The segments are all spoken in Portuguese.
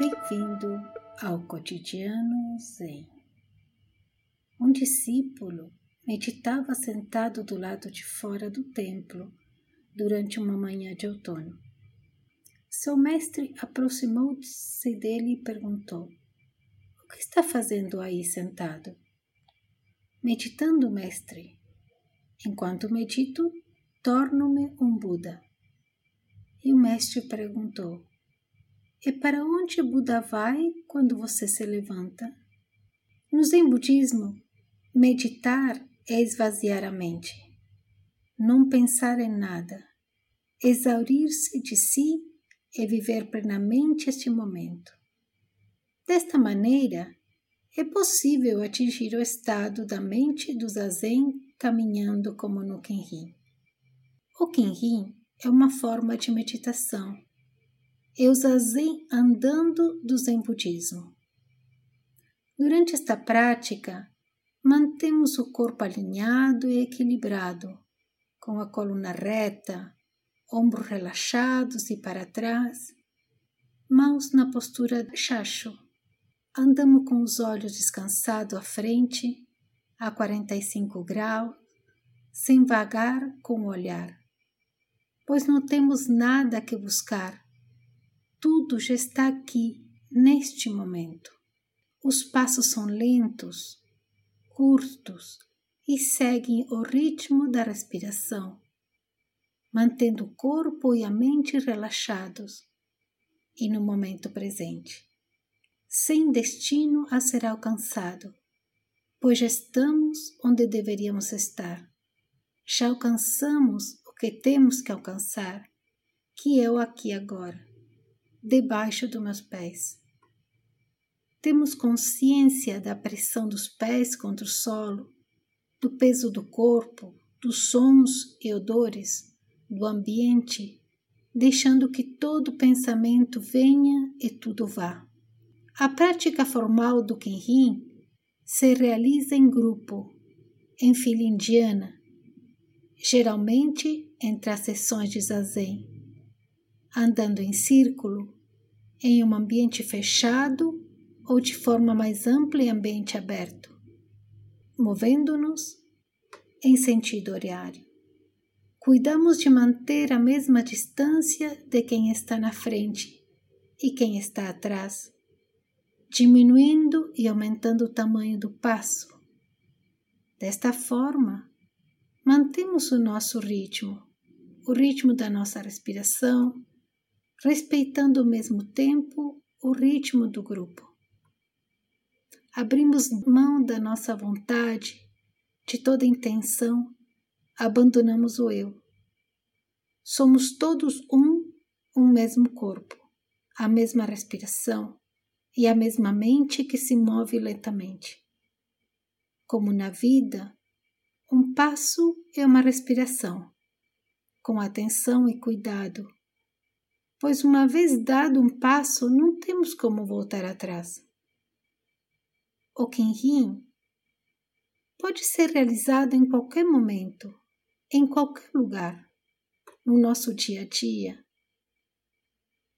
Bem-vindo ao cotidiano Zen. Um discípulo meditava sentado do lado de fora do templo durante uma manhã de outono. Seu mestre aproximou-se dele e perguntou: O que está fazendo aí sentado? Meditando, mestre. Enquanto medito, torno-me um Buda. E o mestre perguntou: E para onde Buda vai quando você se levanta? No Zen Budismo, meditar é esvaziar a mente, não pensar em nada, exaurir-se de si e viver plenamente este momento. Desta maneira, é possível atingir o estado da mente do zazen caminhando como no Kenrin. O Kenrin é uma forma de meditação. O zazen andando do Zen Budismo. Durante esta prática, mantemos o corpo alinhado e equilibrado, com a coluna reta, ombros relaxados e para trás, mãos na postura chacho. Andamos com os olhos descansados à frente, a 45 graus, sem vagar com o olhar pois não temos nada que buscar. Tudo já está aqui, neste momento. Os passos são lentos, curtos e seguem o ritmo da respiração, mantendo o corpo e a mente relaxados e no momento presente, sem destino a ser alcançado, pois já estamos onde deveríamos estar. Já alcançamos que temos que alcançar, que é o aqui agora, debaixo dos meus pés. Temos consciência da pressão dos pés contra o solo, do peso do corpo, dos sons e odores, do ambiente, deixando que todo pensamento venha e tudo vá. A prática formal do Kenrin se realiza em grupo, em fila indiana, geralmente entre as sessões de zazen, andando em círculo, em um ambiente fechado ou de forma mais ampla em ambiente aberto, movendo-nos em sentido horário. Cuidamos de manter a mesma distância de quem está na frente e quem está atrás, diminuindo e aumentando o tamanho do passo. Desta forma, mantemos o nosso ritmo, o ritmo da nossa respiração, respeitando ao mesmo tempo o ritmo do grupo. Abrimos mão da nossa vontade, de toda intenção, abandonamos o eu. Somos todos um, um mesmo corpo, a mesma respiração e a mesma mente que se move lentamente. Como na vida, um passo é uma respiração, com atenção e cuidado, pois uma vez dado um passo, não temos como voltar atrás. O Kenrin pode ser realizado em qualquer momento, em qualquer lugar, no nosso dia a dia.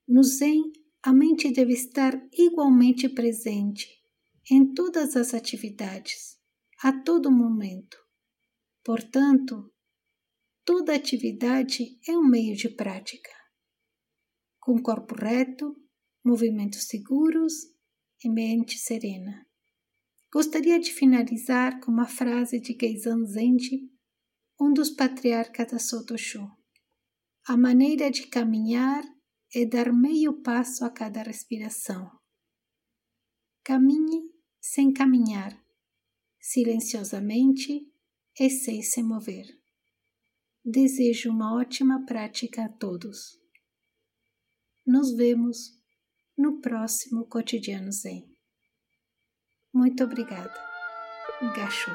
No Zen, a mente deve estar igualmente presente em todas as atividades, a todo momento. Portanto, toda atividade é um meio de prática. Com corpo reto, movimentos seguros e mente serena. Gostaria de finalizar com uma frase de Geizan Zenji, um dos patriarcas da Sotosho. A maneira de caminhar é dar meio passo a cada respiração. Caminhe sem caminhar, silenciosamente e sem se mover. Desejo uma ótima prática a todos. Nos vemos no próximo Cotidiano Zen. Muito obrigada. Gacho.